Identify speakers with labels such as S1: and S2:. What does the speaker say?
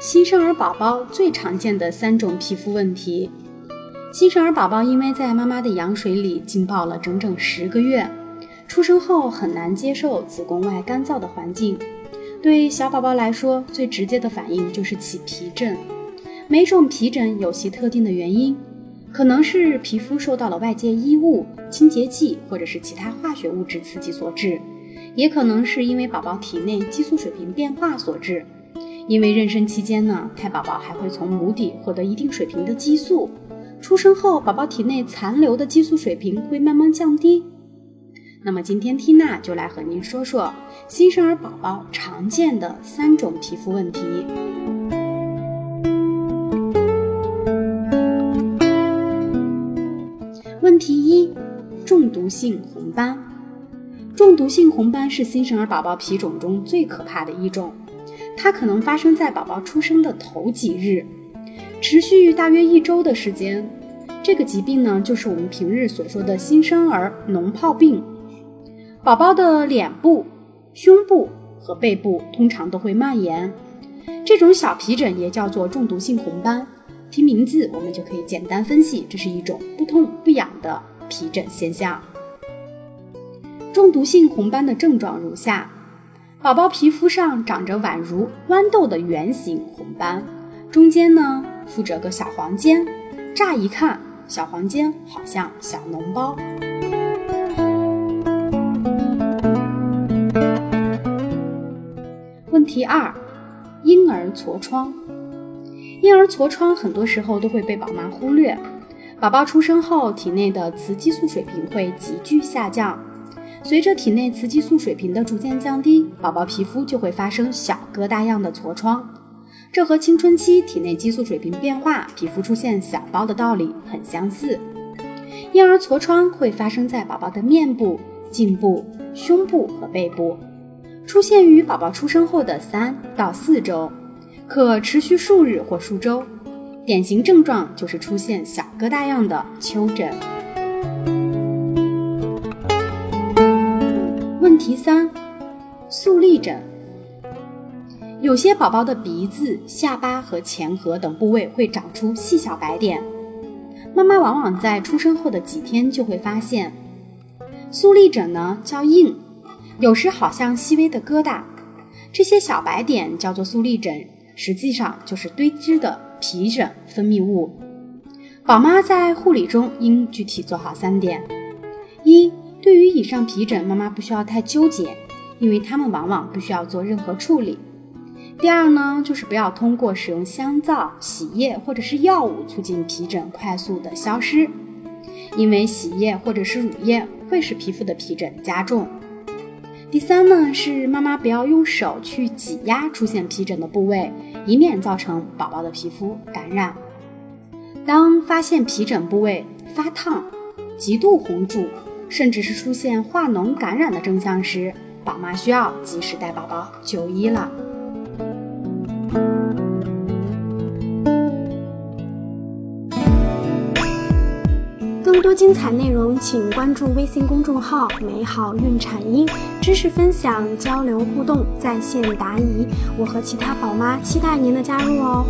S1: 新生儿宝宝最常见的三种皮肤问题。新生儿宝宝因为在妈妈的羊水里浸泡了整整十个月，出生后很难接受子宫外干燥的环境。对小宝宝来说，最直接的反应就是起皮疹。每种皮疹有其特定的原因，可能是皮肤受到了外界衣物、清洁剂或者是其他化学物质刺激所致。也可能是因为宝宝体内激素水平变化所致，因为妊娠期间呢，胎宝宝还会从母体获得一定水平的激素，出生后宝宝体内残留的激素水平会慢慢降低。那么今天缇娜就来和您说说新生儿宝宝常见的三种皮肤问题。问题一：中毒性红斑。中毒性红斑是新生儿宝宝皮肿中最可怕的一种，它可能发生在宝宝出生的头几日，持续大约一周的时间。这个疾病呢，就是我们平日所说的新生儿脓疱病。宝宝的脸部、胸部和背部通常都会蔓延，这种小皮疹也叫做中毒性红斑。听名字，我们就可以简单分析，这是一种不痛不痒的皮疹现象。中毒性红斑的症状如下：宝宝皮肤上长着宛如豌豆的圆形红斑，中间呢附着个小黄尖，乍一看，小黄尖好像小脓包。问题二：婴儿痤疮。婴儿痤疮很多时候都会被宝妈忽略。宝宝出生后，体内的雌激素水平会急剧下降。随着体内雌激素水平的逐渐降低，宝宝皮肤就会发生小疙瘩样的痤疮，这和青春期体内激素水平变化、皮肤出现小包的道理很相似。婴儿痤疮会发生在宝宝的面部、颈部、胸部和背部，出现于宝宝出生后的三到四周，可持续数日或数周。典型症状就是出现小疙瘩样的丘疹。题三：粟粒疹。有些宝宝的鼻子、下巴和前额等部位会长出细小白点，妈妈往往在出生后的几天就会发现。粟粒疹呢较硬，有时好像细微的疙瘩，这些小白点叫做粟粒疹，实际上就是堆积的皮疹分泌物。宝妈在护理中应具体做好三点：一。对于以上皮疹，妈妈不需要太纠结，因为它们往往不需要做任何处理。第二呢，就是不要通过使用香皂、洗液或者是药物促进皮疹快速的消失，因为洗液或者是乳液会使皮肤的皮疹加重。第三呢，是妈妈不要用手去挤压出现皮疹的部位，以免造成宝宝的皮肤感染。当发现皮疹部位发烫、极度红肿。甚至是出现化脓感染的征象时，宝妈需要及时带宝宝就医了。更多精彩内容，请关注微信公众号“美好孕产婴”，知识分享、交流互动、在线答疑。我和其他宝妈期待您的加入哦。